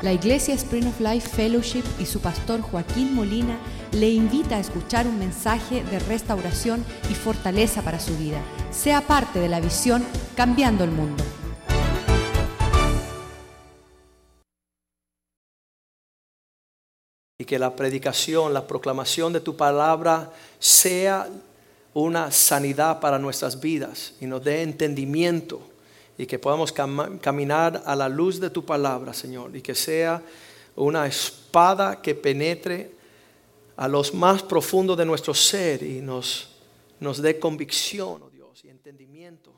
La Iglesia Spring of Life Fellowship y su pastor Joaquín Molina le invita a escuchar un mensaje de restauración y fortaleza para su vida. Sea parte de la visión Cambiando el Mundo. Y que la predicación, la proclamación de tu palabra sea una sanidad para nuestras vidas y nos dé entendimiento y que podamos caminar a la luz de tu palabra, Señor, y que sea una espada que penetre a los más profundos de nuestro ser y nos, dé convicción, oh Dios, y entendimiento.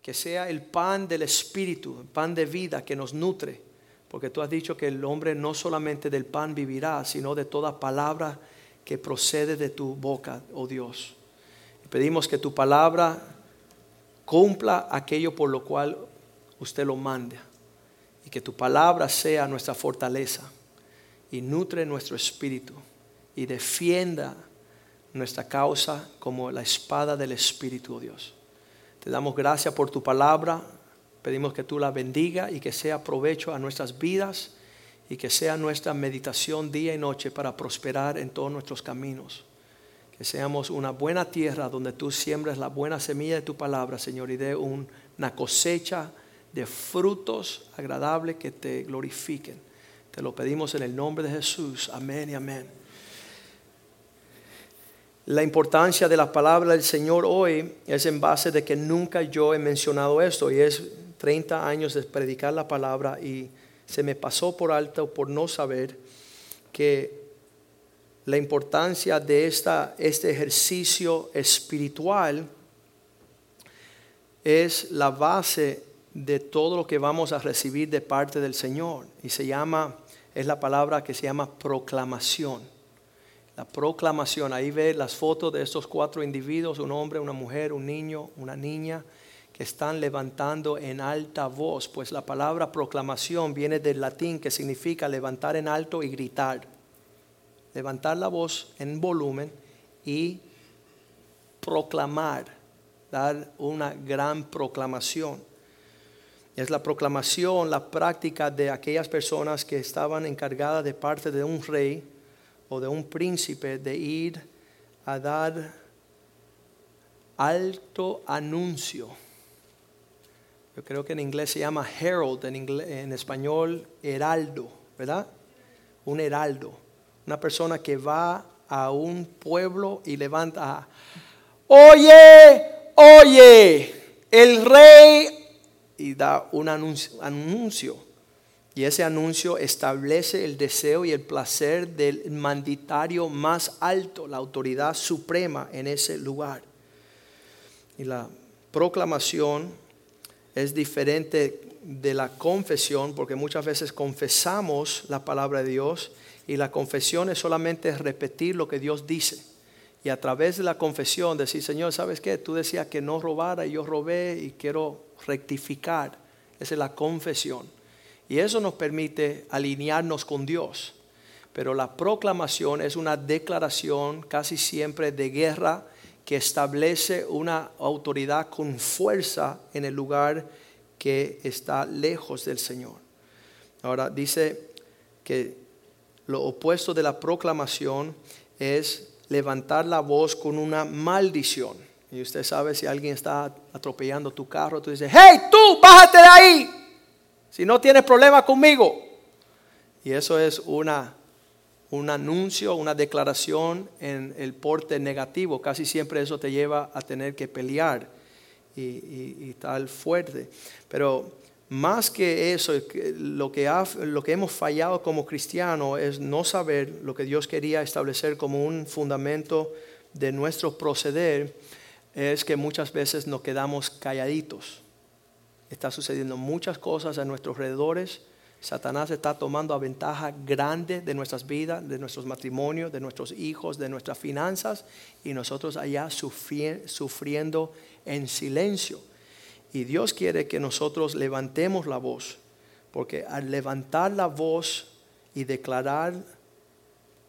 Que sea el pan del Espíritu, el pan de vida que nos nutre, porque tú has dicho que el hombre no solamente del pan vivirá, sino de toda palabra que procede de tu boca, oh Dios. Pedimos que tu palabra cumpla aquello por lo cual usted lo mande. Y que tu palabra sea nuestra fortaleza y nutre nuestro espíritu y defienda nuestra causa como la espada del Espíritu, oh Dios. Te damos gracias por tu palabra. Pedimos que tú la bendiga y que sea provecho a nuestras vidas y que sea nuestra meditación día y noche para prosperar en todos nuestros caminos. Que seamos una buena tierra donde tú siembres la buena semilla de tu palabra, Señor, y dé una cosecha de frutos agradables que te glorifiquen. Te lo pedimos en el nombre de Jesús. Amén y amén. La importancia de la palabra del Señor hoy es en base de que nunca yo he mencionado esto y es 30 años de predicar la palabra y se me pasó por alto por no saber que la importancia de esta, este ejercicio espiritual es la base de todo lo que vamos a recibir de parte del Señor. Y se llama, es la palabra que se llama proclamación. La proclamación, ahí ve las fotos de estos cuatro individuos, un hombre, una mujer, un niño, una niña, que están levantando en alta voz, pues la palabra proclamación viene del latín que significa levantar en alto y gritar levantar la voz en volumen y proclamar, dar una gran proclamación. Es la proclamación, la práctica de aquellas personas que estaban encargadas de parte de un rey o de un príncipe de ir a dar alto anuncio. Yo creo que en inglés se llama herald, en, español heraldo, ¿verdad? Un heraldo una persona que va a un pueblo y levanta, oye, oye, el rey, y da un anuncio, Y ese anuncio establece el deseo y el placer del mandatario más alto, la autoridad suprema en ese lugar. Y la proclamación es diferente de la confesión, porque muchas veces confesamos la palabra de Dios y la confesión es solamente repetir lo que Dios dice. Y a través de la confesión decir, Señor, ¿sabes qué? Tú decías que no robara y yo robé y quiero rectificar. Esa es la confesión. Y eso nos permite alinearnos con Dios. Pero la proclamación es una declaración casi siempre de guerra que establece una autoridad con fuerza en el lugar que está lejos del Señor. Ahora dice que lo opuesto de la proclamación es levantar la voz con una maldición. Y usted sabe si alguien está atropellando tu carro, tú dices, hey, tú, bájate de ahí. Si no tienes problema conmigo. Y eso es una, un anuncio, una declaración en el porte negativo. Casi siempre eso te lleva a tener que pelear y, y tal fuerte. Pero más que eso, lo que, lo que hemos fallado como cristianos es no saber lo que Dios quería establecer como un fundamento de nuestro proceder, es que muchas veces nos quedamos calladitos. Está sucediendo muchas cosas a nuestros alrededores. Satanás está tomando a ventaja grande de nuestras vidas, de nuestros matrimonios, de nuestros hijos, de nuestras finanzas, y nosotros allá sufriendo en silencio. Y Dios quiere que nosotros levantemos la voz, porque al levantar la voz y declarar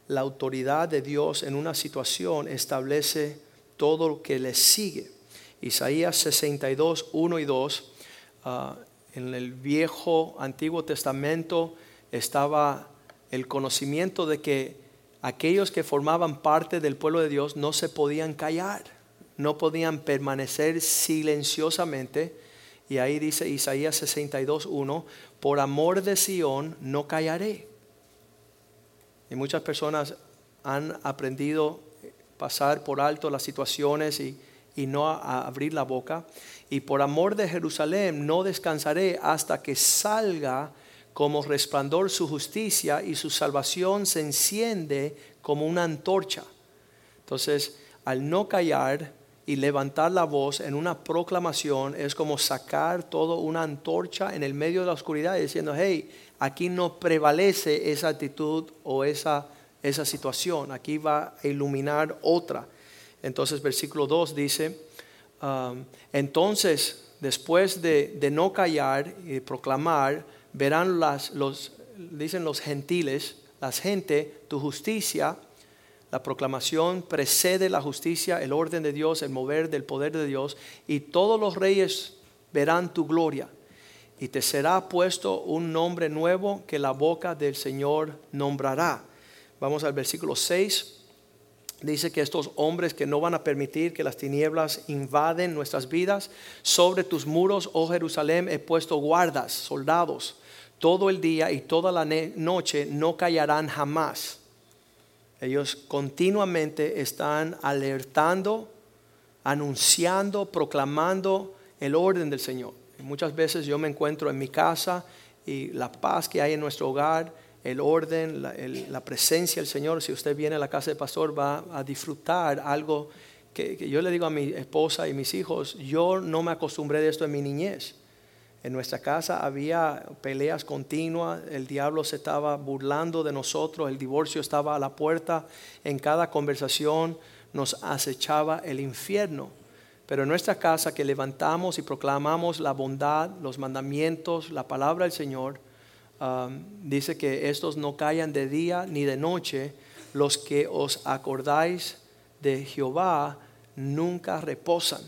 la autoridad de Dios en una situación establece todo lo que le sigue. Isaías 62, 1 y 2, ah, en el viejo Antiguo Testamento estaba el conocimiento de que aquellos que formaban parte del pueblo de Dios no se podían callar, no podían permanecer silenciosamente. Y ahí dice Isaías 62.1, por amor de Sión no callaré. Y muchas personas han aprendido pasar por alto las situaciones y, no abrir la boca. Y por amor de Jerusalén no descansaré hasta que salga como resplandor su justicia y su salvación se enciende como una antorcha. Entonces, al no callar y levantar la voz en una proclamación es como sacar toda una antorcha en el medio de la oscuridad diciendo, hey, aquí no prevalece esa actitud o esa, esa situación, aquí va a iluminar otra. Entonces, versículo 2 dice, um, entonces, después de, de no callar y proclamar, verán las, los, dicen los gentiles, las gente, tu justicia, la proclamación precede la justicia, el orden de Dios, el mover del poder de Dios, y todos los reyes verán tu gloria. Y te será puesto un nombre nuevo que la boca del Señor nombrará. Vamos al versículo 6. Dice que estos hombres que no van a permitir que las tinieblas invaden nuestras vidas, sobre tus muros, oh Jerusalén, he puesto guardas, soldados todo el día y toda la noche no callarán jamás. Ellos continuamente están alertando, anunciando, proclamando el orden del Señor. muchas veces yo me encuentro en mi casa y la paz que hay en nuestro hogar, el orden, la, presencia del Señor. Si usted viene a la casa del pastor va a disfrutar algo que, que yo le digo a mi esposa y mis hijos, yo no me acostumbré de esto en mi niñez. En nuestra casa había peleas continuas, el diablo se estaba burlando de nosotros, el divorcio estaba a la puerta, en cada conversación nos acechaba el infierno. Pero en nuestra casa que levantamos y proclamamos la bondad, los mandamientos, la palabra del Señor, um, dice que estos no callan de día ni de noche, los que os acordáis de Jehová nunca reposan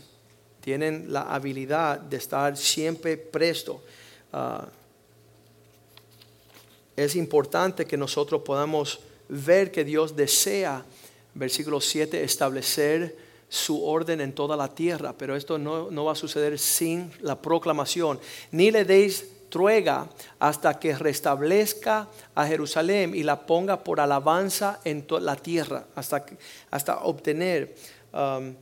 tienen la habilidad de estar siempre presto. Ah, es importante que nosotros podamos ver que Dios desea, versículo 7, establecer su orden en toda la tierra, pero esto no, no va a suceder sin la proclamación. Ni le deis truega hasta que restablezca a Jerusalén y la ponga por alabanza en toda la tierra, hasta, hasta obtener. Um,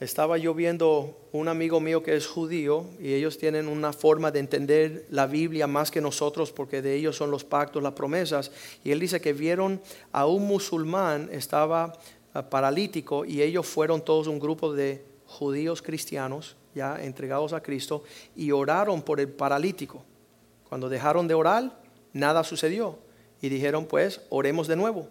estaba yo viendo un amigo mío que es judío y ellos tienen una forma de entender la Biblia más que nosotros porque de ellos son los pactos, las promesas. Y él dice que vieron a un musulmán, estaba ah, paralítico y ellos fueron todos un grupo de judíos cristianos ya entregados a Cristo y oraron por el paralítico. Cuando dejaron de orar, nada sucedió. Y dijeron, pues, oremos de nuevo.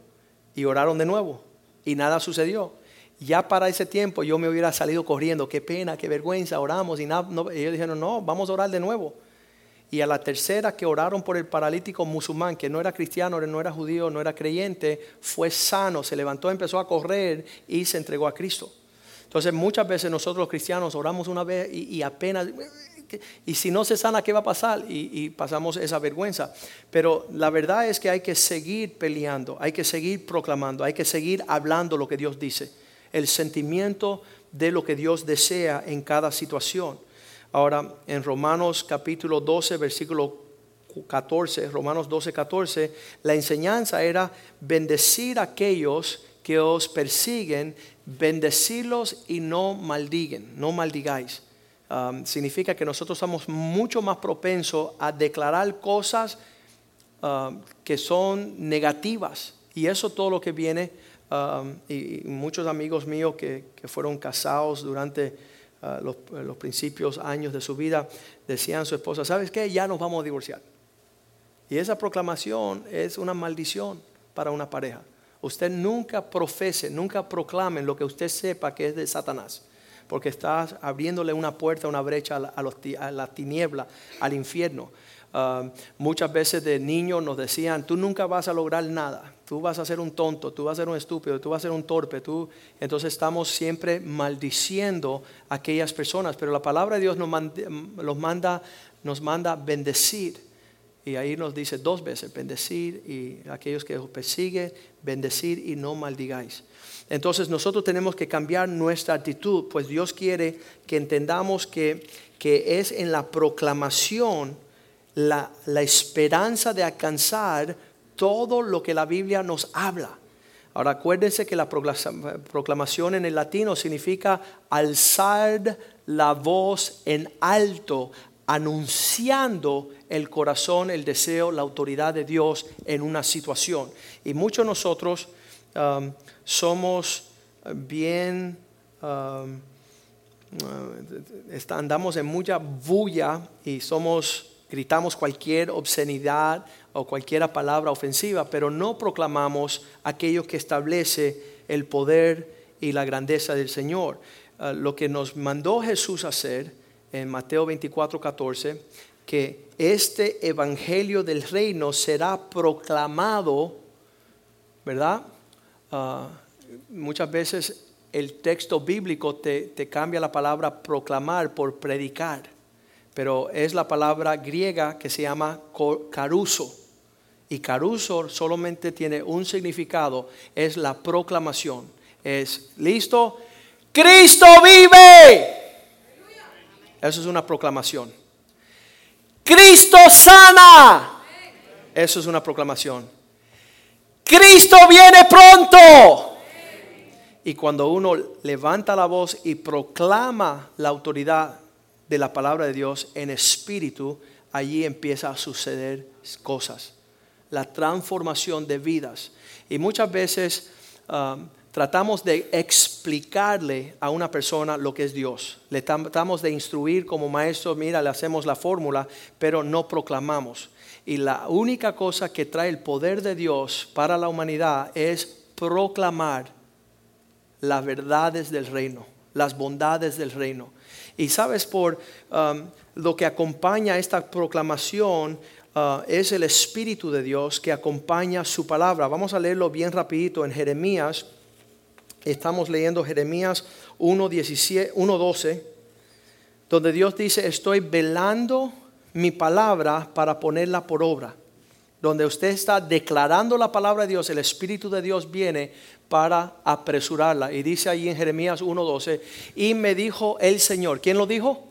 Y oraron de nuevo. Y nada sucedió. Ya para ese tiempo yo me hubiera salido corriendo, qué pena, qué vergüenza, oramos y nada, ellos dijeron, no, vamos a orar de nuevo. Y a la tercera que oraron por el paralítico musulmán, que no era cristiano, no era judío, no era creyente, fue sano, se levantó, empezó a correr y se entregó a Cristo. Entonces muchas veces nosotros los cristianos oramos una vez y, apenas, y si no se sana, ¿qué va a pasar? Y, y, pasamos esa vergüenza. Pero la verdad es que hay que seguir peleando, hay que seguir proclamando, hay que seguir hablando lo que Dios dice el sentimiento de lo que Dios desea en cada situación. Ahora, en Romanos capítulo 12, versículo 14, Romanos 12, 14, la enseñanza era bendecir a aquellos que os persiguen, bendecirlos y no maldiguen, no maldigáis. Significa que nosotros estamos mucho más propensos a declarar cosas um, que son negativas. Y eso todo lo que viene Um, y, muchos amigos míos que, fueron casados durante uh, los, principios años de su vida decían a su esposa, ¿sabes qué? Ya nos vamos a divorciar. Y esa proclamación es una maldición para una pareja. Usted nunca profese, nunca proclame lo que usted sepa que es de Satanás, porque está abriéndole una puerta, una brecha a la, a la tiniebla, al infierno. Um, muchas veces de niños nos decían, tú nunca vas a lograr nada, tú vas a ser un tonto, tú vas a ser un estúpido, tú vas a ser un torpe, tú... Entonces estamos siempre maldiciendo a aquellas personas, pero la palabra de Dios nos manda, nos manda bendecir. Y ahí nos dice dos veces, bendecir y aquellos que os persiguen, bendecir y no maldigáis. Entonces nosotros tenemos que cambiar nuestra actitud, pues Dios quiere que entendamos que, que es en la proclamación la, la esperanza de alcanzar todo lo que la Biblia nos habla. Ahora acuérdense que la proclamación en el latino significa alzar la voz en alto, anunciando el corazón, el deseo, la autoridad de Dios en una situación. Y muchos de nosotros um, somos bien, um, uh, andamos en mucha bulla y somos, gritamos cualquier obscenidad o cualquier palabra ofensiva, pero no proclamamos aquello que establece el poder y la grandeza del Señor. Uh, lo que nos mandó Jesús hacer en Mateo 24, 14, que este evangelio del reino será proclamado, ¿verdad? Ah, muchas veces el texto bíblico te, cambia la palabra proclamar por predicar, pero es la palabra griega que se llama caruso. Y caruso solamente tiene un significado, es la proclamación. Es, ¿listo? Cristo vive. Eso es una proclamación. Cristo sana. Eso es una proclamación. Cristo viene pronto. Y cuando uno levanta la voz y proclama la autoridad de la palabra de Dios en espíritu, allí empieza a suceder cosas. La transformación de vidas. Y muchas veces um, tratamos de explicarle a una persona lo que es Dios. Le tratamos de instruir como maestro, mira, le hacemos la fórmula, pero no proclamamos. Y la única cosa que trae el poder de Dios para la humanidad es proclamar las verdades del reino, las bondades del reino. Y sabes, por um, lo que acompaña esta proclamación uh, es el Espíritu de Dios que acompaña su palabra. Vamos a leerlo bien rapidito en Jeremías. Estamos leyendo Jeremías 1.12, donde Dios dice, estoy velando mi palabra para ponerla por obra. Donde usted está declarando la palabra de Dios, el Espíritu de Dios viene para apresurarla. Y dice ahí en Jeremías 1.12, y me dijo el Señor, ¿quién lo dijo?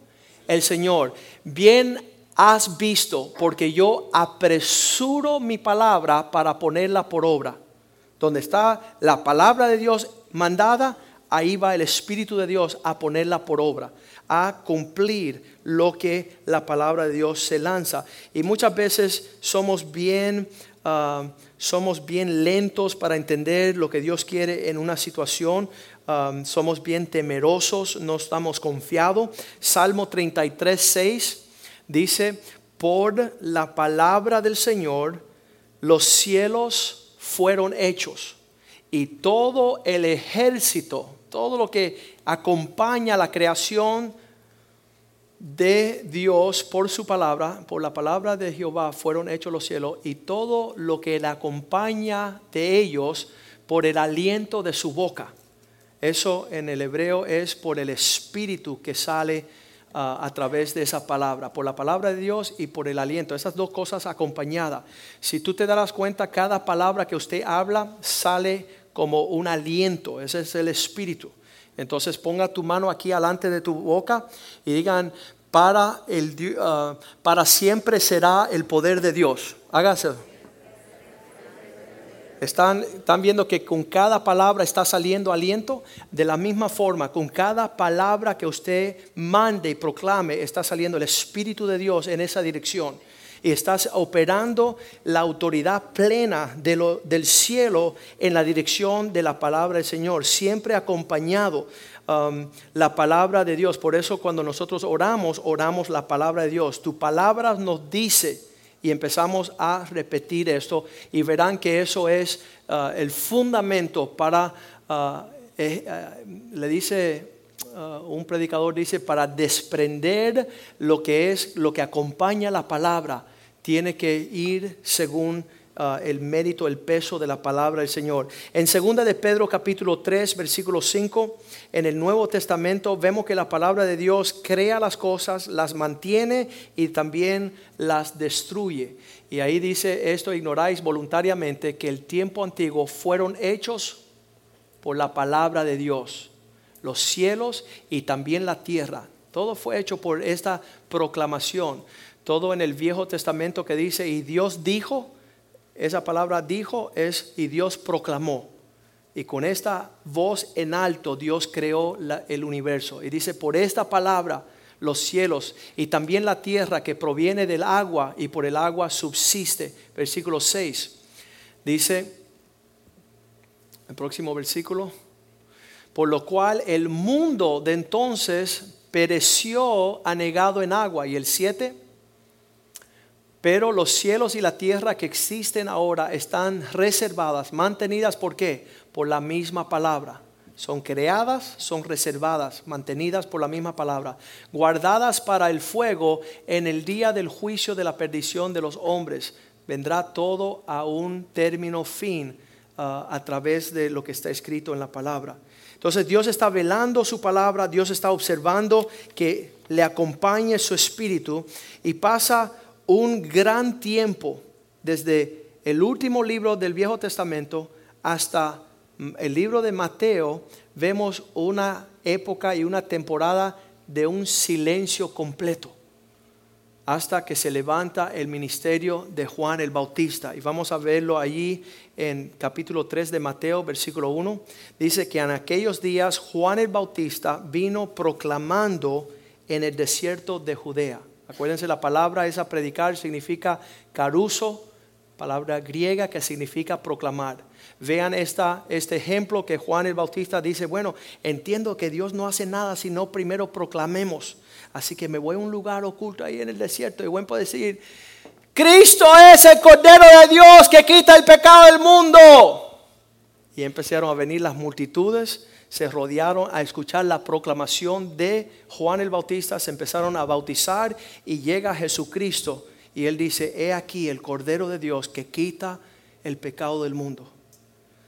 El Señor, bien has visto, porque yo apresuro mi palabra para ponerla por obra. Donde está la palabra de Dios mandada, ahí va el Espíritu de Dios a ponerla por obra, a cumplir lo que la palabra de Dios se lanza. Y muchas veces somos bien, ah, somos bien lentos para entender lo que Dios quiere en una situación. Ah, somos bien temerosos, no estamos confiados. Salmo 33, 6 dice, por la palabra del Señor los cielos fueron hechos y todo el ejército, todo lo que acompaña la creación de Dios por su palabra, por la palabra de Jehová fueron hechos los cielos y todo lo que le acompaña de ellos por el aliento de su boca. Eso en el hebreo es por el espíritu que sale ah, a través de esa palabra, por la palabra de Dios y por el aliento. Esas dos cosas acompañadas. Si tú te darás cuenta, cada palabra que usted habla sale como un aliento, ese es el espíritu. Entonces ponga tu mano aquí alante de tu boca y digan, para, el, ah, para siempre será el poder de Dios. Hágase. Están, están viendo que con cada palabra está saliendo aliento. De la misma forma, con cada palabra que usted mande y proclame, está saliendo el Espíritu de Dios en esa dirección y estás operando la autoridad plena de lo, del cielo en la dirección de la palabra del Señor, siempre acompañado um, la palabra de Dios. Por eso cuando nosotros oramos, oramos la palabra de Dios. Tu palabra nos dice y empezamos a repetir esto y verán que eso es uh, el fundamento para, uh, eh, uh, le dice un predicador dice, para desprender lo que es, lo que acompaña la palabra, tiene que ir según uh, el mérito, el peso de la palabra del Señor. En 2 de Pedro capítulo 3, versículo 5, en el Nuevo Testamento vemos que la palabra de Dios crea las cosas, las mantiene y también las destruye. Y ahí dice esto, ignoráis voluntariamente que el tiempo antiguo fueron hechos por la palabra de Dios, los cielos y también la tierra. Todo fue hecho por esta proclamación todo en el Viejo Testamento que dice, y Dios dijo, esa palabra dijo es, y Dios proclamó. Y con esta voz en alto Dios creó el universo. Y dice, por esta palabra los cielos y también la tierra que proviene del agua y por el agua subsiste. Versículo 6. Dice, el próximo versículo, por lo cual el mundo de entonces pereció anegado en agua. Y el 7 pero los cielos y la tierra que existen ahora están reservadas, mantenidas, ¿por qué? Por la misma palabra. Son creadas, son reservadas, mantenidas por la misma palabra, guardadas para el fuego en el día del juicio de la perdición de los hombres. Vendrá todo a un término fin uh, a través de lo que está escrito en la palabra. Entonces Dios está velando su palabra, Dios está observando que le acompañe su espíritu y pasa un gran tiempo, desde el último libro del Viejo Testamento hasta el libro de Mateo, vemos una época y una temporada de un silencio completo hasta que se levanta el ministerio de Juan el Bautista. Y vamos a verlo allí en capítulo 3 de Mateo, versículo 1. Dice que en aquellos días Juan el Bautista vino proclamando en el desierto de Judea Acuérdense, la palabra esa predicar significa caruso, palabra griega que significa proclamar. Vean esta, este ejemplo que Juan el Bautista dice, bueno, entiendo que Dios no hace nada si no primero proclamemos. Así que me voy a un lugar oculto ahí en el desierto y voy a decir, Cristo es el Cordero de Dios que quita el pecado del mundo. Y empezaron a venir las multitudes se rodearon a escuchar la proclamación de Juan el Bautista, se empezaron a bautizar y llega Jesucristo y él dice, he aquí el Cordero de Dios que quita el pecado del mundo.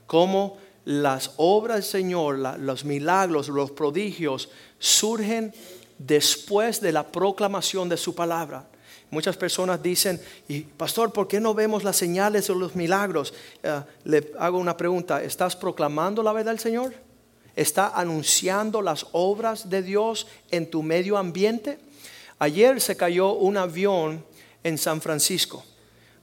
Como las obras del Señor, los milagros, los prodigios surgen después de la proclamación de su palabra. Muchas personas dicen, y pastor, ¿por qué no vemos las señales o los milagros? Eh, le hago una pregunta, ¿estás proclamando la verdad del Señor? está anunciando las obras de Dios en tu medio ambiente. Ayer se cayó un avión en San Francisco.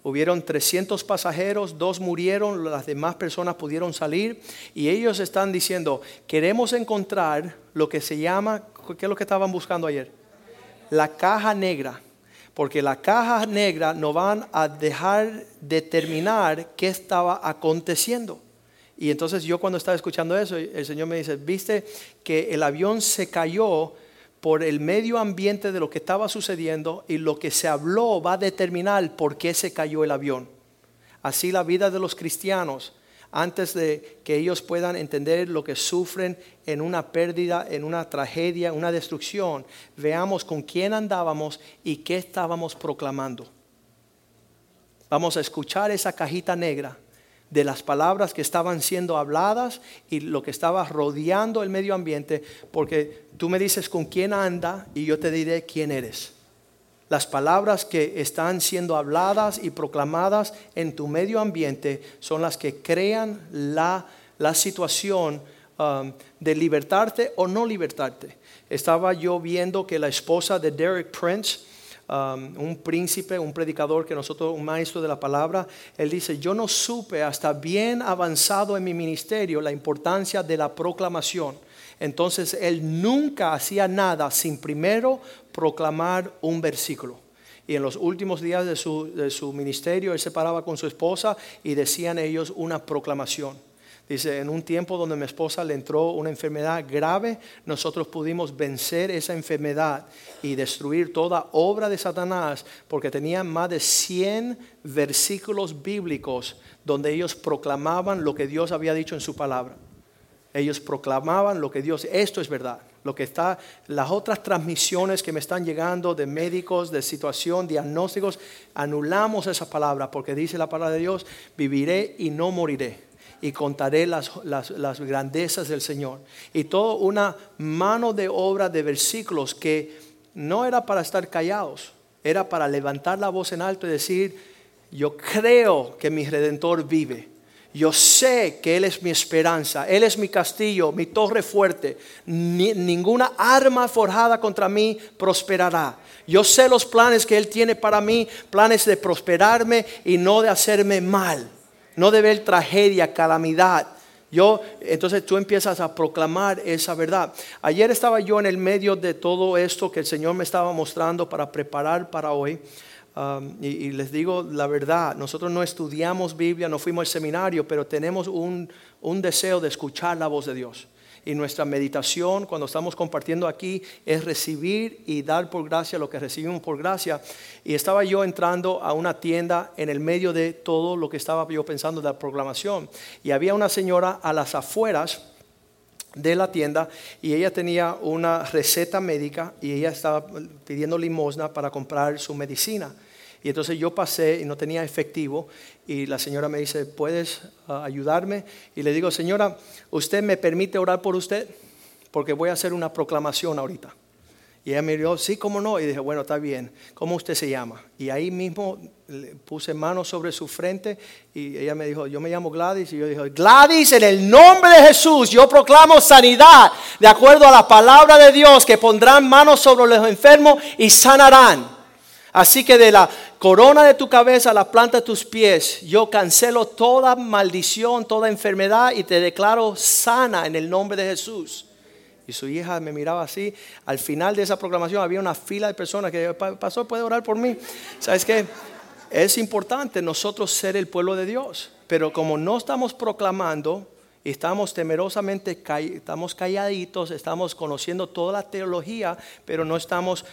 Hubieron 300 pasajeros, dos murieron, las demás personas pudieron salir y ellos están diciendo, queremos encontrar lo que se llama, ¿qué es lo que estaban buscando ayer? La caja negra, porque la caja negra no van a dejar determinar qué estaba aconteciendo. Y entonces yo cuando estaba escuchando eso, el Señor me dice, viste que el avión se cayó por el medio ambiente de lo que estaba sucediendo y lo que se habló va a determinar por qué se cayó el avión. Así la vida de los cristianos, antes de que ellos puedan entender lo que sufren en una pérdida, en una tragedia, una destrucción, veamos con quién andábamos y qué estábamos proclamando. Vamos a escuchar esa cajita negra de las palabras que estaban siendo habladas y lo que estaba rodeando el medio ambiente, porque tú me dices con quién anda y yo te diré quién eres. Las palabras que están siendo habladas y proclamadas en tu medio ambiente son las que crean la, situación um, de libertarte o no libertarte. Estaba yo viendo que la esposa de Derek Prince, Um, un príncipe, un predicador que nosotros, un maestro de la palabra, él dice, yo no supe hasta bien avanzado en mi ministerio la importancia de la proclamación. Entonces él nunca hacía nada sin primero proclamar un versículo. Y en los últimos días de su, de su ministerio, él se paraba con su esposa y decían ellos una proclamación. Dice, en un tiempo donde mi esposa le entró una enfermedad grave, nosotros pudimos vencer esa enfermedad y destruir toda obra de Satanás porque tenían más de 100 versículos bíblicos donde ellos proclamaban lo que Dios había dicho en su palabra. Ellos proclamaban lo que Dios, esto es verdad, Lo que está, las otras transmisiones que me están llegando de médicos, de situación, diagnósticos, anulamos esa palabra porque dice la palabra de Dios, viviré y no moriré y contaré las, las, grandezas del Señor. Y toda una mano de obra de versículos que no era para estar callados, era para levantar la voz en alto y decir, yo creo que mi redentor vive. Yo sé que Él es mi esperanza, Él es mi castillo, mi torre fuerte. ninguna arma forjada contra mí prosperará. Yo sé los planes que Él tiene para mí, planes de prosperarme y no de hacerme mal no de ver tragedia, calamidad. Yo, entonces tú empiezas a proclamar esa verdad. Ayer estaba yo en el medio de todo esto que el Señor me estaba mostrando para preparar para hoy. Um, y, les digo la verdad, nosotros no estudiamos Biblia, no fuimos al seminario, pero tenemos un, un deseo de escuchar la voz de Dios y nuestra meditación cuando estamos compartiendo aquí es recibir y dar por gracia lo que recibimos por gracia. Y estaba yo entrando a una tienda en el medio de todo lo que estaba yo pensando de la proclamación y había una señora a las afueras de la tienda y ella tenía una receta médica y ella estaba pidiendo limosna para comprar su medicina. Y entonces yo pasé y no tenía efectivo y la señora me dice, ¿puedes ah, ayudarme? Y le digo, señora, ¿usted me permite orar por usted? Porque voy a hacer una proclamación ahorita. Y ella me dijo, sí, cómo no. Y dije, bueno, está bien. ¿Cómo usted se llama? Y ahí mismo puse manos sobre su frente y ella me dijo, yo me llamo Gladys. Y yo dije, Gladys, en el nombre de Jesús, yo proclamo sanidad de acuerdo a la palabra de Dios, que pondrán manos sobre los enfermos y sanarán. Así que de la corona de tu cabeza a la planta de tus pies, yo cancelo toda maldición, toda enfermedad y te declaro sana en el nombre de Jesús. Y su hija me miraba así. Al final de esa proclamación había una fila de personas que pasó, puede orar por mí. ¿Sabes qué? Es importante nosotros ser el pueblo de Dios. Pero como no estamos proclamando, estamos temerosamente, estamos calladitos, estamos conociendo toda la teología, pero no estamos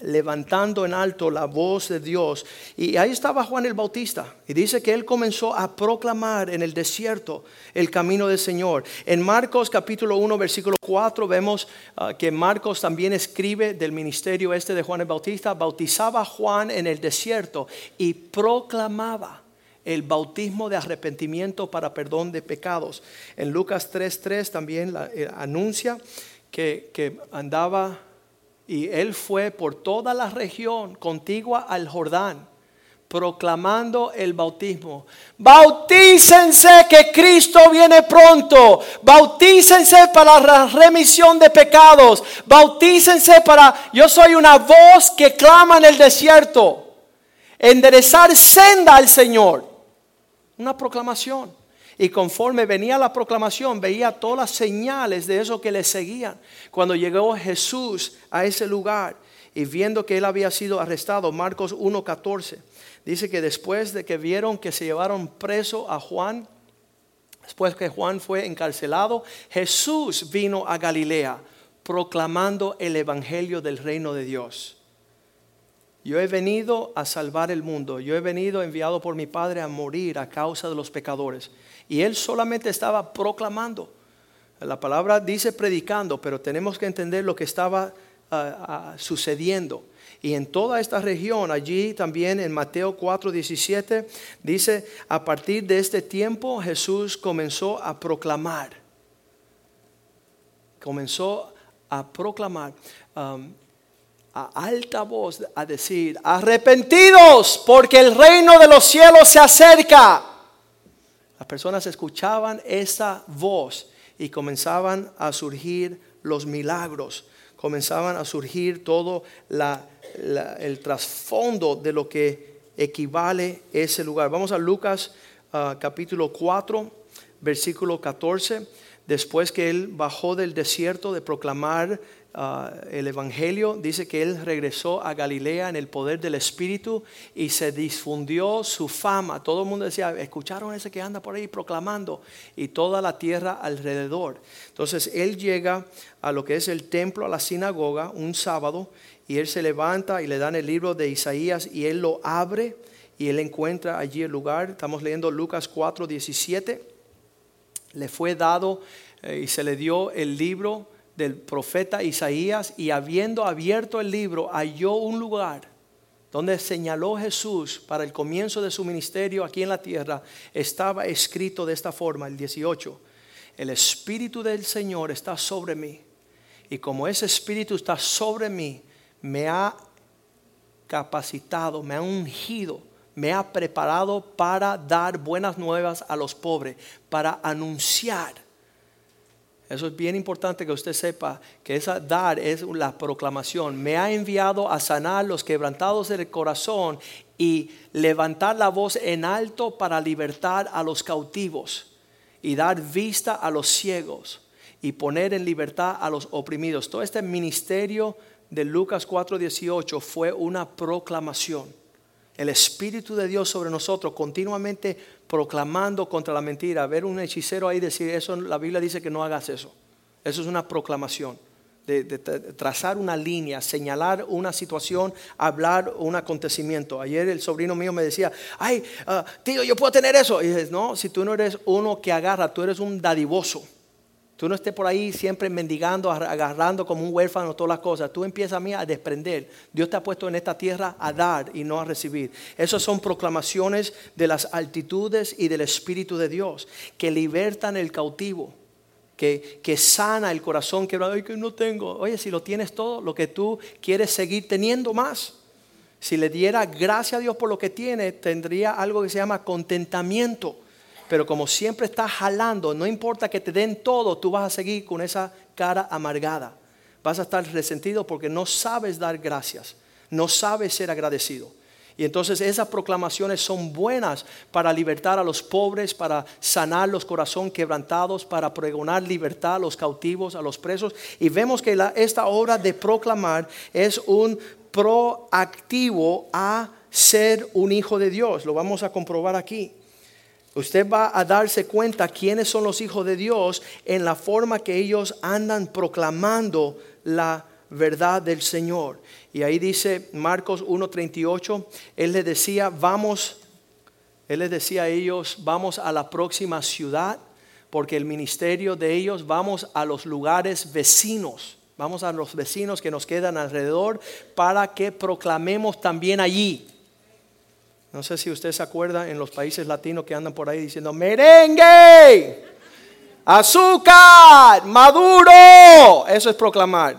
levantando en alto la voz de Dios. Y ahí estaba Juan el Bautista, y dice que él comenzó a proclamar en el desierto el camino del Señor. En Marcos capítulo 1, versículo 4, vemos ah, que Marcos también escribe del ministerio este de Juan el Bautista, bautizaba a Juan en el desierto y proclamaba el bautismo de arrepentimiento para perdón de pecados. En Lucas 3.3 también eh, anuncia que, que andaba y él fue por toda la región contigua al Jordán proclamando el bautismo. Bautícense que Cristo viene pronto. Bautícense para la remisión de pecados. Bautícense para... Yo soy una voz que clama en el desierto. Enderezar senda al Señor una proclamación. Y conforme venía la proclamación, veía todas las señales de eso que le seguían. Cuando llegó Jesús a ese lugar y viendo que él había sido arrestado, Marcos 1.14, dice que después de que vieron que se llevaron preso a Juan, después que Juan fue encarcelado, Jesús vino a Galilea proclamando el Evangelio del reino de Dios. Yo he venido a salvar el mundo. Yo he venido enviado por mi Padre a morir a causa de los pecadores. Y él solamente estaba proclamando. La palabra dice predicando, pero tenemos que entender lo que estaba ah, ah, sucediendo. Y en toda esta región, allí también en Mateo 4, 17, dice, a partir de este tiempo Jesús comenzó a proclamar. Comenzó a proclamar. Um, a alta voz a decir, arrepentidos porque el reino de los cielos se acerca. Las personas escuchaban esa voz y comenzaban a surgir los milagros, comenzaban a surgir todo el trasfondo de lo que equivale ese lugar. Vamos a Lucas ah, capítulo 4, versículo 14. Después que él bajó del desierto de proclamar Ah, el Evangelio, dice que él regresó a Galilea en el poder del Espíritu y se difundió su fama. Todo el mundo decía, escucharon ese que anda por ahí proclamando y toda la tierra alrededor. Entonces él llega a lo que es el templo, a la sinagoga, un sábado, y él se levanta y le dan el libro de Isaías y él lo abre y él encuentra allí el lugar. Estamos leyendo Lucas 4, 17. Le fue dado eh, y se le dio el libro del profeta Isaías y habiendo abierto el libro halló un lugar donde señaló Jesús para el comienzo de su ministerio aquí en la tierra, estaba escrito de esta forma, el 18, el Espíritu del Señor está sobre mí. Y como ese Espíritu está sobre mí, me ha capacitado, me ha ungido, me ha preparado para dar buenas nuevas a los pobres, para anunciar eso es bien importante que usted sepa que esa dar es la proclamación. Me ha enviado a sanar los quebrantados del corazón y levantar la voz en alto para libertar a los cautivos y dar vista a los ciegos y poner en libertad a los oprimidos. Todo este ministerio de Lucas 4:18 fue una proclamación. El Espíritu de Dios sobre nosotros continuamente proclamando contra la mentira. Ver un hechicero ahí decir eso, la Biblia dice que no hagas eso. Eso es una proclamación. De, trazar una línea, señalar una situación, hablar un acontecimiento. Ayer el sobrino mío me decía, ay, ah, tío, yo puedo tener eso. Y dices, no, si tú no eres uno que agarra, tú eres un dadivoso. Tú no estés por ahí siempre mendigando, agarrando como un huérfano todas las cosas. Tú empiezas a mí a desprender. Dios te ha puesto en esta tierra a dar y no a recibir. Esas son proclamaciones de las altitudes y del Espíritu de Dios que libertan el cautivo. Que, que, sana el corazón quebrado. Ay, que no tengo. Oye, si lo tienes todo, lo que tú quieres seguir teniendo más. Si le diera gracias a Dios por lo que tiene, tendría algo que se llama contentamiento pero como siempre estás jalando, no importa que te den todo, tú vas a seguir con esa cara amargada. Vas a estar resentido porque no sabes dar gracias, no sabes ser agradecido. Y entonces esas proclamaciones son buenas para libertar a los pobres, para sanar los corazones quebrantados, para pregonar libertad a los cautivos, a los presos. Y vemos que esta obra de proclamar es un proactivo a ser un hijo de Dios. Lo vamos a comprobar aquí. Usted va a darse cuenta quiénes son los hijos de Dios en la forma que ellos andan proclamando la verdad del Señor. Y ahí dice Marcos 1:38, él les decía, vamos, él les decía a ellos, vamos a la próxima ciudad, porque el ministerio de ellos, vamos a los lugares vecinos, vamos a los vecinos que nos quedan alrededor para que proclamemos también allí. No sé si usted se acuerda en los países latinos que andan por ahí diciendo merengue, azúcar, maduro. Eso es proclamar.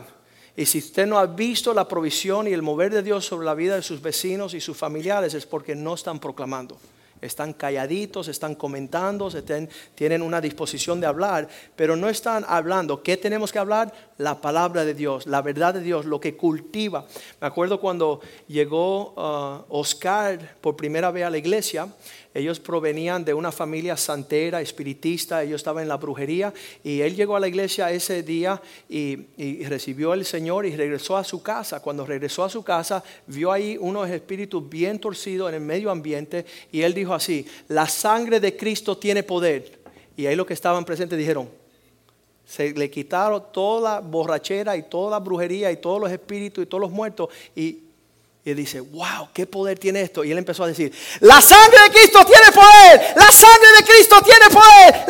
Y si usted no ha visto la provisión y el mover de Dios sobre la vida de sus vecinos y sus familiares es porque no están proclamando están calladitos, están comentando, tienen una disposición de hablar, pero no están hablando. ¿Qué tenemos que hablar? La palabra de Dios, la verdad de Dios, lo que cultiva. Me acuerdo cuando llegó uh, Oscar por primera vez a la iglesia, ellos provenían de una familia santera, espiritista, ellos estaban en la brujería y él llegó a la iglesia ese día y, recibió al Señor y regresó a su casa. Cuando regresó a su casa vio ahí unos espíritus bien torcidos en el medio ambiente y él dijo así, la sangre de Cristo tiene poder. Y ahí los que estaban presentes dijeron, se le quitaron toda la borrachera y toda la brujería y todos los espíritus y todos los muertos y y él dice, wow, ¿qué poder tiene esto? Y él empezó a decir, la sangre de Cristo tiene poder, la sangre de Cristo tiene poder.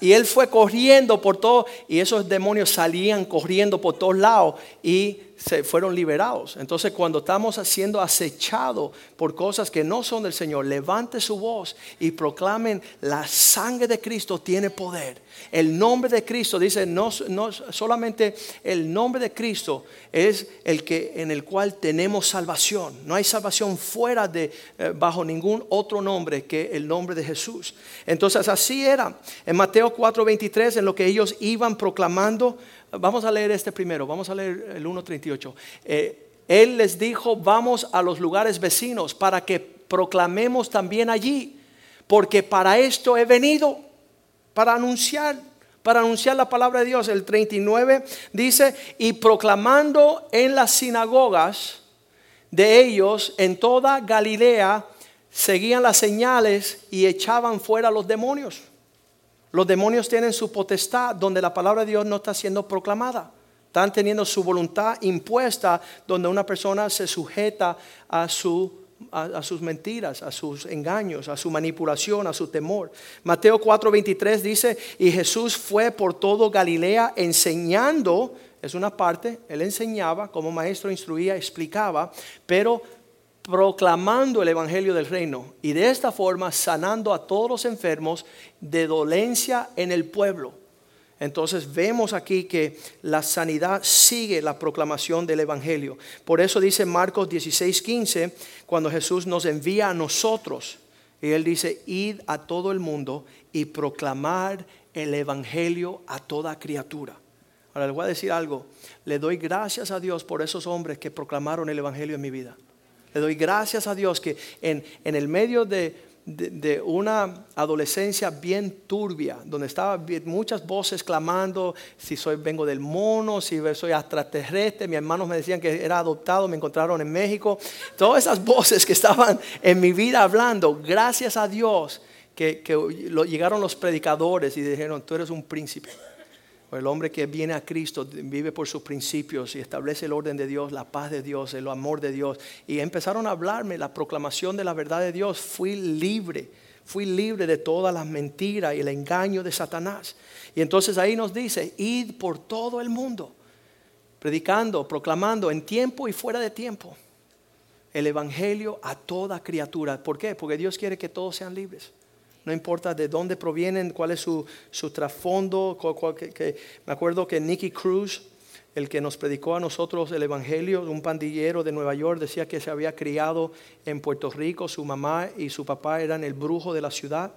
y él fue corriendo por todo y esos demonios salían corriendo por todos lados y se fueron liberados. Entonces cuando estamos siendo acechados por cosas que no son del Señor, levante su voz y proclamen, la sangre de Cristo tiene poder. El nombre de Cristo, dice, no, no solamente el nombre de Cristo es el que en el cual tenemos salvación. No hay salvación fuera de eh, bajo ningún otro nombre que el nombre de Jesús. Entonces así era. En Mateo 4:23 en lo que ellos iban proclamando Vamos a leer este primero, vamos a leer el 1.38. Eh, él les dijo, vamos a los lugares vecinos para que proclamemos también allí, porque para esto he venido, para anunciar, para anunciar la palabra de Dios. El 39 dice, y proclamando en las sinagogas de ellos en toda Galilea, seguían las señales y echaban fuera los demonios. Los demonios tienen su potestad donde la palabra de Dios no está siendo proclamada. Están teniendo su voluntad impuesta donde una persona se sujeta a su a, sus mentiras, a sus engaños, a su manipulación, a su temor. Mateo 4:23 dice, y Jesús fue por todo Galilea enseñando, es una parte, él enseñaba, como maestro instruía, explicaba, pero proclamando el Evangelio del Reino y de esta forma sanando a todos los enfermos de dolencia en el pueblo. Entonces vemos aquí que la sanidad sigue la proclamación del Evangelio. Por eso dice Marcos 16:15, cuando Jesús nos envía a nosotros, y él dice, id a todo el mundo y proclamar el Evangelio a toda criatura. Ahora les voy a decir algo, le doy gracias a Dios por esos hombres que proclamaron el Evangelio en mi vida. Le doy gracias a Dios que en, en el medio de de, una adolescencia bien turbia, donde estaba muchas voces clamando si soy vengo del mono, si soy extraterrestre, mis hermanos me decían que era adoptado, me encontraron en México, todas esas voces que estaban en mi vida hablando, gracias a Dios que, que llegaron los predicadores y dijeron, tú eres un príncipe. El hombre que viene a Cristo vive por sus principios y establece el orden de Dios, la paz de Dios, el amor de Dios. Y empezaron a hablarme la proclamación de la verdad de Dios. Fui libre, fui libre de todas las mentiras y el engaño de Satanás. Y entonces ahí nos dice, id por todo el mundo, predicando, proclamando en tiempo y fuera de tiempo el Evangelio a toda criatura. ¿Por qué? Porque Dios quiere que todos sean libres no importa de dónde provienen, cuál es su, trasfondo. me acuerdo que Nicky Cruz, el que nos predicó a nosotros el Evangelio, un pandillero de Nueva York, decía que se había criado en Puerto Rico, su mamá y su papá eran el brujo de la ciudad.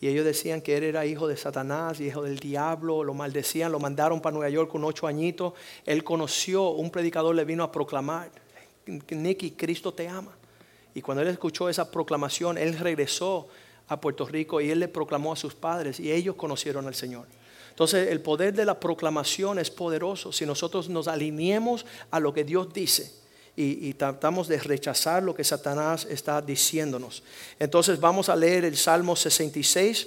Y ellos decían que él era hijo de Satanás, hijo del diablo, lo maldecían, lo mandaron para Nueva York con ocho añitos. Él conoció, un predicador le vino a proclamar, Nicky, Cristo te ama. Y cuando él escuchó esa proclamación, él regresó a Puerto Rico y él le proclamó a sus padres y ellos conocieron al Señor. Entonces el poder de la proclamación es poderoso si nosotros nos alineemos a lo que Dios dice y, tratamos de rechazar lo que Satanás está diciéndonos. Entonces vamos a leer el Salmo 66,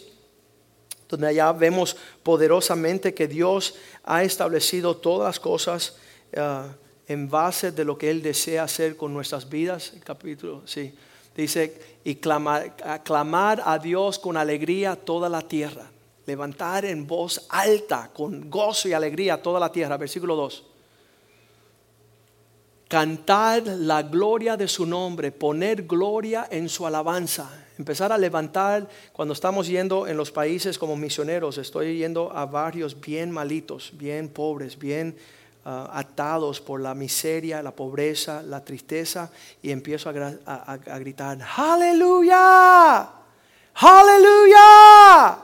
donde allá vemos poderosamente que Dios ha establecido todas las cosas ah, en base de lo que Él desea hacer con nuestras vidas. El capítulo, sí. Dice, y clamar, a Dios con alegría toda la tierra. Levantar en voz alta, con gozo y alegría toda la tierra. Versículo 2. Cantar la gloria de su nombre, poner gloria en su alabanza. Empezar a levantar cuando estamos yendo en los países como misioneros. Estoy yendo a barrios bien malitos, bien pobres, bien atados por la miseria, la pobreza, la tristeza y empiezo a, gritar, aleluya, aleluya.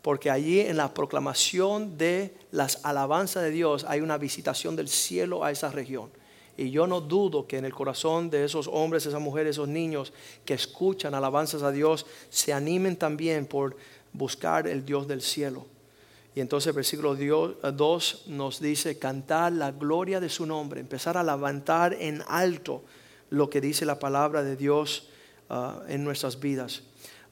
Porque allí en la proclamación de las alabanzas de Dios hay una visitación del cielo a esa región. Y yo no dudo que en el corazón de esos hombres, esas mujeres, esos niños que escuchan alabanzas a Dios, se animen también por buscar el Dios del cielo. Y entonces el versículo 2 nos dice cantar la gloria de su nombre, empezar a levantar en alto lo que dice la palabra de Dios ah, en nuestras vidas.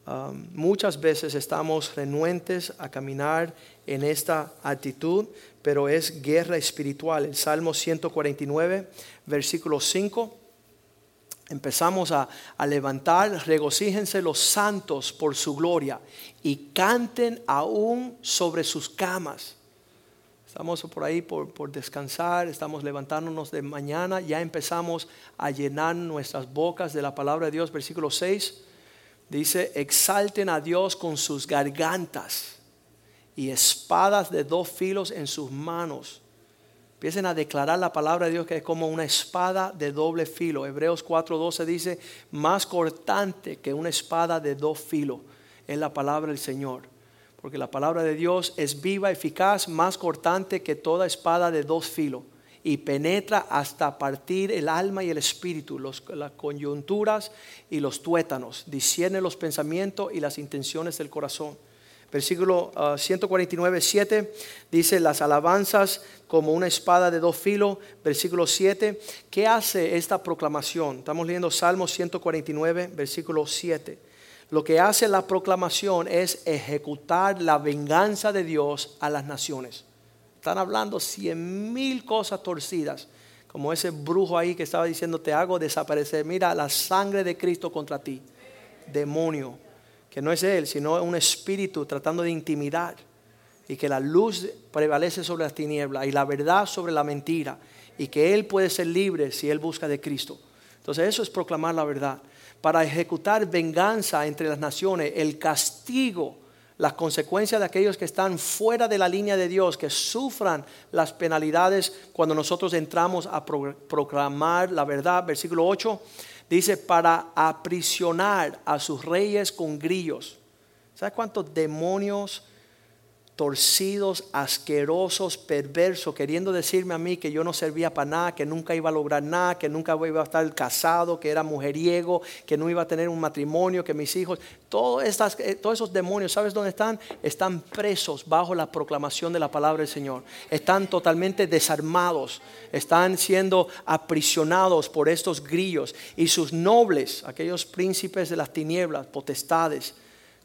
Ah, muchas veces estamos renuentes a caminar en esta actitud, pero es guerra espiritual. El Salmo 149, versículo 5 empezamos a, levantar, regocíjense los santos por su gloria y canten aún sobre sus camas. Estamos por ahí por, por, descansar, estamos levantándonos de mañana, ya empezamos a llenar nuestras bocas de la palabra de Dios. Versículo 6 dice, exalten a Dios con sus gargantas y espadas de dos filos en sus manos Empiecen a declarar la palabra de Dios que es como una espada de doble filo. Hebreos 4:12 dice, más cortante que una espada de dos filos es la palabra del Señor. Porque la palabra de Dios es viva, eficaz, más cortante que toda espada de dos filos y penetra hasta partir el alma y el espíritu, las coyunturas y los tuétanos, discierne los pensamientos y las intenciones del corazón versículo 149, ah, 7, dice las alabanzas como una espada de dos filos. Versículo 7, ¿qué hace esta proclamación? Estamos leyendo Salmo 149, versículo 7. Lo que hace la proclamación es ejecutar la venganza de Dios a las naciones. Están hablando cien mil cosas torcidas Como ese brujo ahí que estaba diciendo, te hago desaparecer. Mira, la sangre de Cristo contra ti. Demonio. Que no es él, sino un espíritu tratando de intimidar. Y que la luz prevalece sobre las tinieblas y la verdad sobre la mentira. Y que él puede ser libre si él busca de Cristo. Entonces eso es proclamar la verdad. Para ejecutar venganza entre las naciones, el castigo las consecuencias de aquellos que están fuera de la línea de Dios, que sufran las penalidades cuando nosotros entramos a proclamar la verdad. Versículo 8 dice, para aprisionar a sus reyes con grillos. ¿Sabes cuántos demonios torcidos, asquerosos, perversos, queriendo decirme a mí que yo no servía para nada, que nunca iba a lograr nada, que nunca iba a estar casado, que era mujeriego, que no iba a tener un matrimonio, que mis hijos, estas, eh, todos esos demonios, ¿sabes dónde están? Están presos bajo la proclamación de la palabra del Señor. Están totalmente desarmados, están siendo aprisionados por estos grillos y sus nobles, aquellos príncipes de las tinieblas, potestades,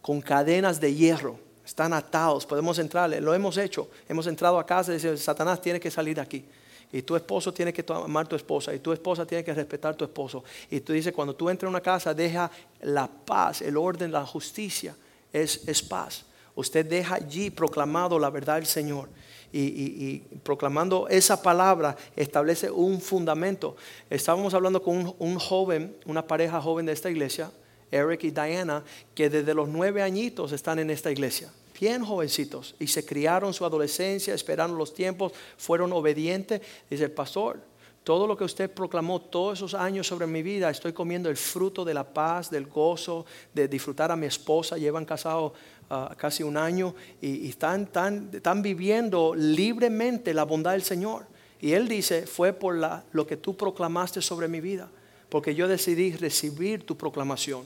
con cadenas de hierro están atados, podemos entrar, lo hemos hecho, hemos entrado a casa y dice, Satanás tiene que salir de aquí. Y tu esposo tiene que amar a tu esposa. Y tu esposa tiene que respetar a tu esposo. Y tú dices, cuando tú entras a una casa, deja la paz, el orden, la justicia. Es, es paz. Usted deja allí proclamado la verdad del Señor. Y, proclamando esa palabra establece un fundamento. Estábamos hablando con un, un joven, una pareja joven de esta iglesia, Eric y Diana, que desde los nueve añitos están en esta iglesia, bien jovencitos, y se criaron su adolescencia, esperaron los tiempos, fueron obedientes. Dice el pastor, todo lo que usted proclamó todos esos años sobre mi vida, estoy comiendo el fruto de la paz, del gozo, de disfrutar a mi esposa, llevan casados ah, casi un año y, están, están, viviendo libremente la bondad del Señor. Y él dice, fue por lo que tú proclamaste sobre mi vida, porque yo decidí recibir tu proclamación.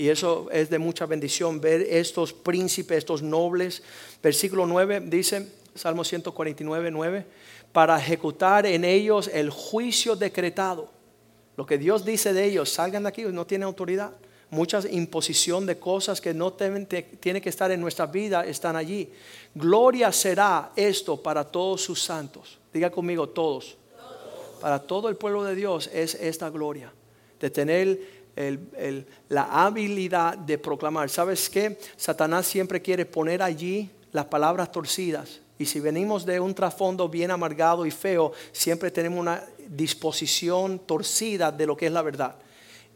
Y eso es de mucha bendición ver estos príncipes, estos nobles. Versículo 9 dice, Salmo 149, 9, para ejecutar en ellos el juicio decretado. Lo que Dios dice de ellos, salgan de aquí, no tienen autoridad. Mucha imposición de cosas que no tienen, que estar en nuestra vida están allí. Gloria será esto para todos sus santos. Diga conmigo, todos. Para todo el pueblo de Dios es esta gloria. De tener la habilidad de proclamar. ¿Sabes qué? Satanás siempre quiere poner allí las palabras torcidas. Y si venimos de un trasfondo bien amargado y feo, siempre tenemos una disposición torcida de lo que es la verdad.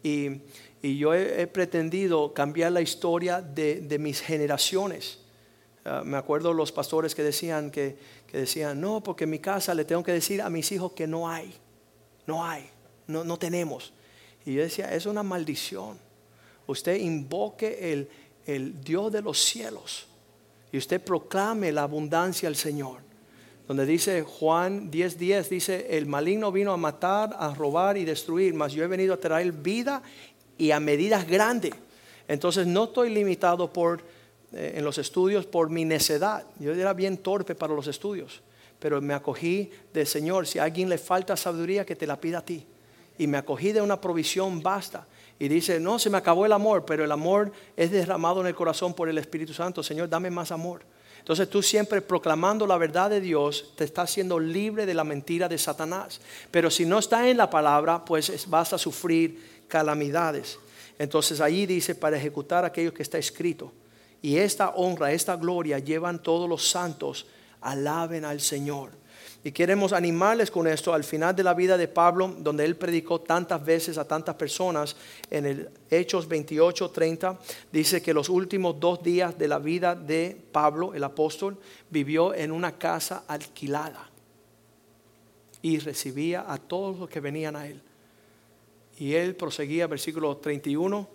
Y, yo he, pretendido cambiar la historia de, mis generaciones. Ah, me acuerdo los pastores que decían que, decían, no, porque en mi casa le tengo que decir a mis hijos que no hay, no hay, no, no tenemos. Y yo decía, es una maldición. Usted invoque el, el Dios de los cielos y usted proclame la abundancia al Señor. Donde dice Juan 10:10, 10, dice, el maligno vino a matar, a robar y destruir, mas yo he venido a traer vida y a medidas grandes. Entonces no estoy limitado por, eh, en los estudios por mi necedad. Yo era bien torpe para los estudios, pero me acogí del Señor. Si a alguien le falta sabiduría, que te la pida a ti y me acogí de una provisión basta. Y dice, no, se me acabó el amor, pero el amor es derramado en el corazón por el Espíritu Santo. Señor, dame más amor. Entonces tú siempre proclamando la verdad de Dios, te estás siendo libre de la mentira de Satanás. Pero si no está en la palabra, pues vas a sufrir calamidades. Entonces allí dice, para ejecutar aquello que está escrito. Y esta honra, esta gloria llevan todos los santos, alaben al Señor. Y queremos animarles con esto al final de la vida de Pablo, donde él predicó tantas veces a tantas personas, en el Hechos 28, 30, dice que los últimos dos días de la vida de Pablo, el apóstol, vivió en una casa alquilada y recibía a todos los que venían a él. Y él proseguía, versículo 31,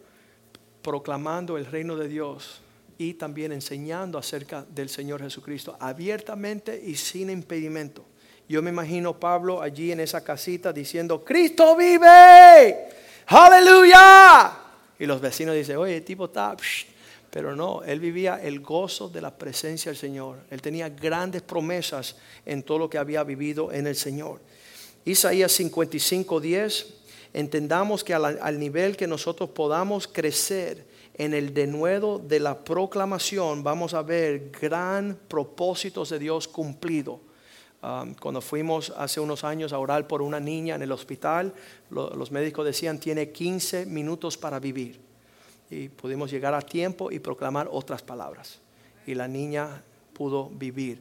proclamando el reino de Dios y también enseñando acerca del Señor Jesucristo abiertamente y sin impedimento. Yo me imagino Pablo allí en esa casita diciendo, Cristo vive, aleluya. Y los vecinos dicen, oye, el tipo está... Pero no, él vivía el gozo de la presencia del Señor. Él tenía grandes promesas en todo lo que había vivido en el Señor. Isaías 55, 10. Entendamos que al, nivel que nosotros podamos crecer en el denuedo de la proclamación, vamos a ver gran propósitos de Dios cumplido Cuando fuimos hace unos años a orar por una niña en el hospital, lo- los médicos decían tiene 15 minutos para vivir. Y pudimos llegar a tiempo y proclamar otras palabras. Y la niña pudo vivir.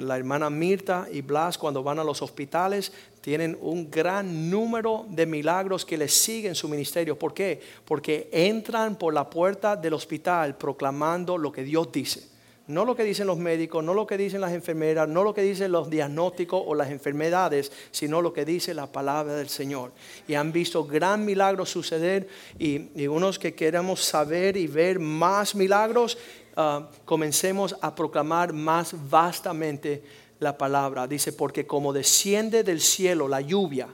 La hermana Mirta y Blas cuando van a los hospitales tienen un gran número de milagros que les siguen su ministerio. ¿Por qué? Porque entran por la puerta del hospital proclamando lo que Dios dice. No lo que dicen los médicos, no lo que dicen las enfermeras, no lo que dicen los diagnósticos o las enfermedades, sino lo que dice la palabra del Señor. Y han visto gran milagros suceder y, y unos que queremos saber y ver más milagros, ah, comencemos a proclamar más vastamente la palabra. Dice, porque como desciende del cielo la lluvia,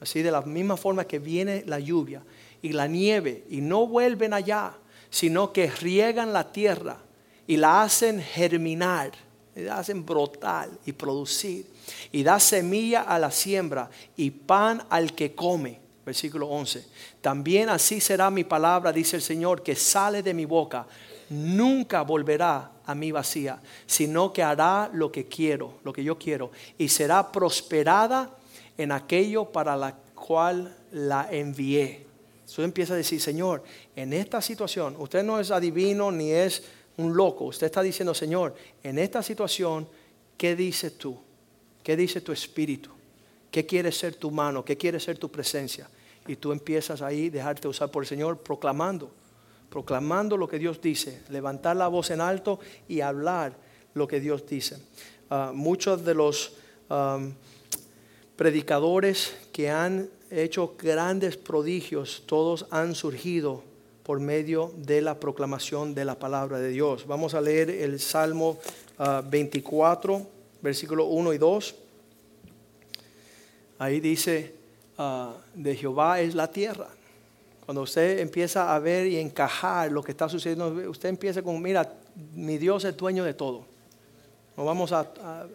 así de la misma forma que viene la lluvia y la nieve y no vuelven allá, sino que riegan la tierra y la hacen germinar, y la hacen brotar y producir y da semilla a la siembra y pan al que come. Versículo 11. También así será mi palabra, dice el Señor, que sale de mi boca. Nunca volverá a mí vacía, sino que hará lo que quiero, lo que yo quiero, y será prosperada en aquello para la cual la envié. Usted empieza a decir, Señor, en esta situación, usted no es adivino ni es un loco, usted está diciendo, Señor, en esta situación, ¿qué dices tú? ¿Qué dice tu espíritu? ¿Qué quiere ser tu mano? ¿Qué quiere ser tu presencia? Y tú empiezas ahí, dejarte usar por el Señor, proclamando, proclamando lo que Dios dice, levantar la voz en alto y hablar lo que Dios dice. Ah, muchos de los predicadores que han hecho grandes prodigios, todos han surgido por medio de la proclamación de la palabra de Dios. Vamos a leer el Salmo ah, 24, versículo 1 y 2. Ahí dice, ah, de Jehová es la tierra. Cuando usted empieza a ver y encajar lo que está sucediendo, usted empieza con, mira, mi Dios es dueño de todo. No vamos a,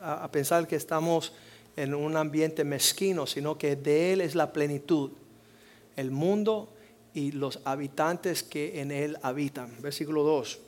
a- a pensar que estamos en un ambiente mezquino, sino que de Él es la plenitud, el mundo y los habitantes que en Él habitan. Versículo 2.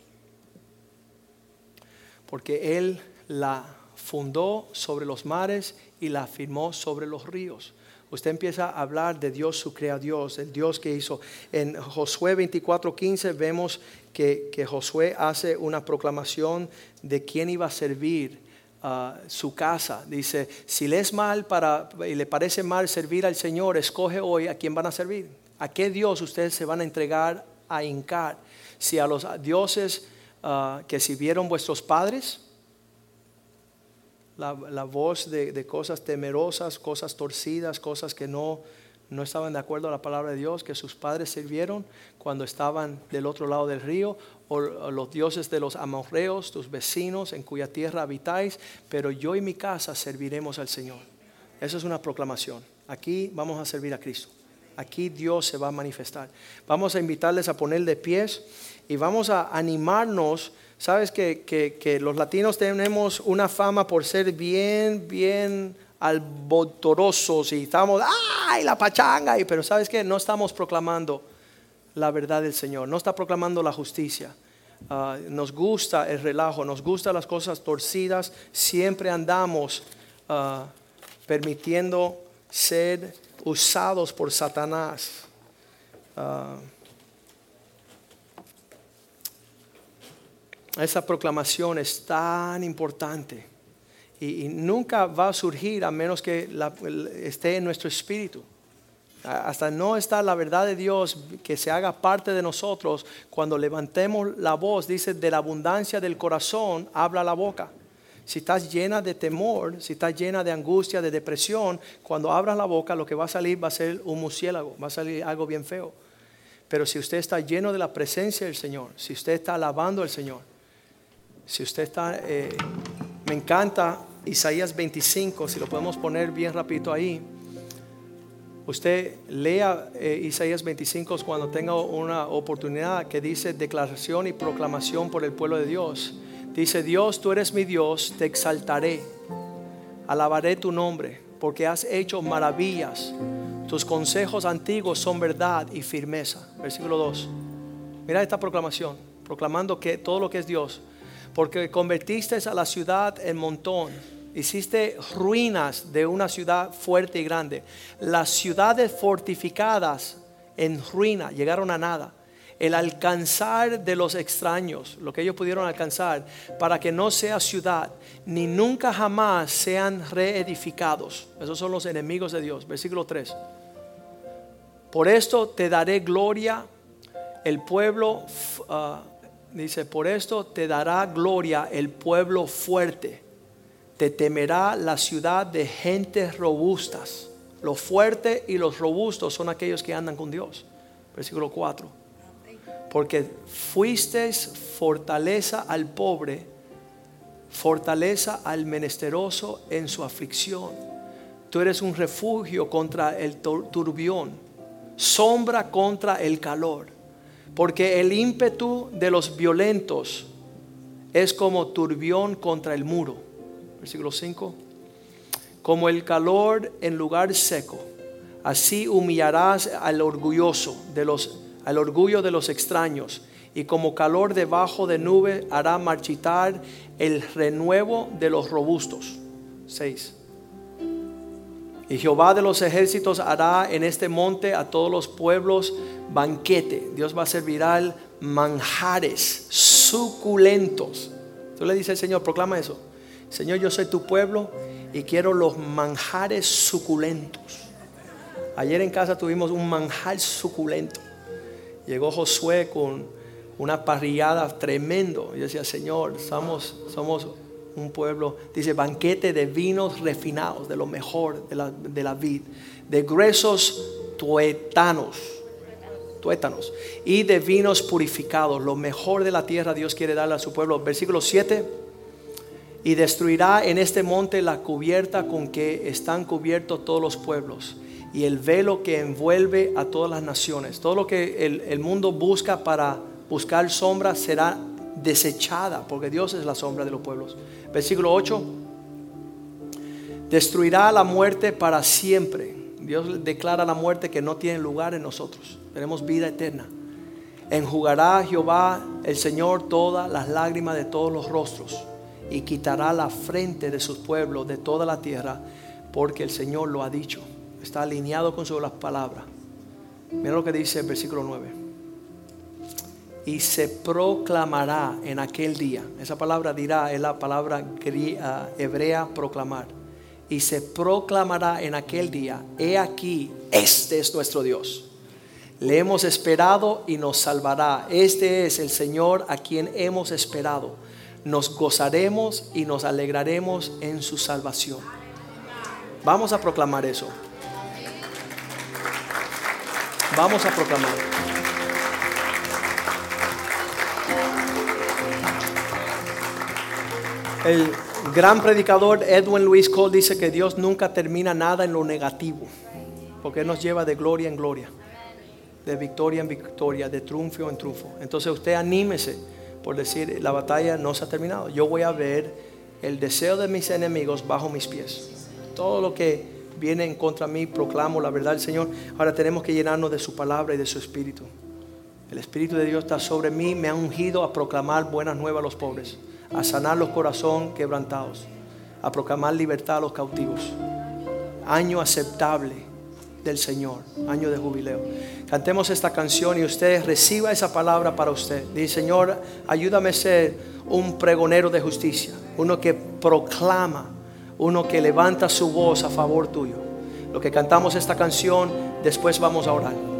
Porque Él la fundó sobre los mares y la firmó sobre los ríos. Usted empieza a hablar de Dios, su creador, el Dios que hizo. En Josué 24:15 vemos que, que Josué hace una proclamación de quién iba a servir ah, su casa. Dice, si le es mal para, y le parece mal servir al Señor, escoge hoy a quién van a servir. ¿A qué Dios ustedes se van a entregar a hincar? Si a los dioses ah, que sirvieron vuestros padres, la, la voz de, de cosas temerosas, cosas torcidas, cosas que no, no estaban de acuerdo a la palabra de Dios, que sus padres sirvieron cuando estaban del otro lado del río, o, o los dioses de los amorreos, tus vecinos en cuya tierra habitáis, pero yo y mi casa serviremos al Señor. Eso es una proclamación. Aquí vamos a servir a Cristo. Aquí Dios se va a manifestar. Vamos a invitarles a poner de pies y vamos a animarnos. Sabes que, los latinos tenemos una fama por ser bien, bien albotorosos y estamos, ¡ay, la pachanga! Pero sabes que no estamos proclamando la verdad del Señor, no está proclamando la justicia. Ah, nos gusta el relajo, nos gustan las cosas torcidas, siempre andamos ah, permitiendo ser usados por Satanás. Ah, esa proclamación es tan importante y, nunca va a surgir a menos que esté en nuestro espíritu. Hasta no está la verdad de Dios que se haga parte de nosotros, cuando levantemos la voz, dice, de la abundancia del corazón habla la boca. Si estás llena de temor, si estás llena de angustia, de depresión, cuando abras la boca lo que va a salir va a ser un murciélago, va a salir algo bien feo. Pero si usted está lleno de la presencia del Señor, si usted está alabando al Señor, si usted está, eh, me encanta Isaías 25, si lo podemos poner bien rapidito ahí. Usted lea eh, Isaías 25 cuando tenga una oportunidad que dice declaración y proclamación por el pueblo de Dios. Dice, Dios, tú eres mi Dios, te exaltaré, alabaré tu nombre, porque has hecho maravillas. Tus consejos antiguos son verdad y firmeza. Versículo 2. Mira esta proclamación, proclamando que todo lo que es Dios, porque convertiste a la ciudad en montón hiciste ruinas de una ciudad fuerte y grande. Las ciudades fortificadas en ruina llegaron a nada. El alcanzar de los extraños, lo que ellos pudieron alcanzar, para que no sea ciudad, ni nunca jamás sean reedificados. Esos son los enemigos de Dios. Versículo 3. Por esto te daré gloria, el pueblo, uh, dice, por esto te dará gloria el pueblo fuerte te temerá la ciudad de gentes robustas. Los fuertes y los robustos son aquellos que andan con Dios. Versículo 4. Porque fuisteis fortaleza al pobre, fortaleza al menesteroso en su aflicción. Tú eres un refugio contra el turbión, sombra contra el calor. Porque el ímpetu de los violentos es como turbión contra el muro versículo 5. Como el calor en lugar seco, así humillarás al orgulloso de los al orgullo de los extraños, y como calor debajo de nube hará marchitar el renuevo de los robustos. 6. Y Jehová de los ejércitos hará en este monte a todos los pueblos banquete. Dios va a servir al manjares suculentos. Tú le dices al Señor, proclama eso. Señor, yo soy tu pueblo y quiero los manjares suculentos. Ayer en casa tuvimos un manjar suculento. Llegó Josué con una parrillada tremendo. Yo decía, Señor, somos, somos un pueblo, dice, banquete de vinos refinados, de lo mejor de la, de la vid, de gruesos tuetanos, tuétanos, y de vinos purificados, lo mejor de la tierra Dios quiere darle a su pueblo. Versículo 7 y destruirá en este monte la cubierta con que están cubiertos todos los pueblos y el velo que envuelve a todas las naciones. Todo lo que el, mundo busca para buscar sombra será desechada, porque Dios es la sombra de los pueblos. Versículo 8. Destruirá la muerte para siempre. Dios declara la muerte que no tiene lugar en nosotros. Tenemos vida eterna. Enjugará Jehová el Señor todas las lágrimas de todos los rostros y quitará la frente de sus pueblos de toda la tierra, porque el Señor lo ha dicho. Está alineado con las palabras. Mira lo que dice el versículo 9. Y se proclamará en aquel día. Esa palabra dirá es la palabra ah, hebrea proclamar. Y se proclamará en aquel día. He aquí, este es nuestro Dios. Le hemos esperado y nos salvará. Este es el Señor a quien hemos esperado nos gozaremos y nos alegraremos en su salvación. Vamos a proclamar eso. Vamos a proclamar. El gran predicador Edwin Luis Cole dice que Dios nunca termina nada en lo negativo, porque nos lleva de gloria en gloria, de victoria en victoria, de triunfo en triunfo. Entonces usted anímese por decir, la batalla no se ha terminado. Yo voy a ver el deseo de mis enemigos bajo mis pies. Todo lo que viene en contra mí, proclamo la verdad del Señor. Ahora tenemos que llenarnos de su palabra y de su espíritu. El Espíritu de Dios está sobre mí, me ha ungido a proclamar buenas nuevas a los pobres, a sanar los corazones quebrantados, a proclamar libertad a los cautivos. Año aceptable del Señor, año de jubileo. Cantemos esta canción y usted reciba esa palabra para usted. Dice, Señor, ayúdame a ser un pregonero de justicia, uno que proclama, uno que levanta su voz a favor tuyo. Lo que cantamos esta canción, después vamos a orar.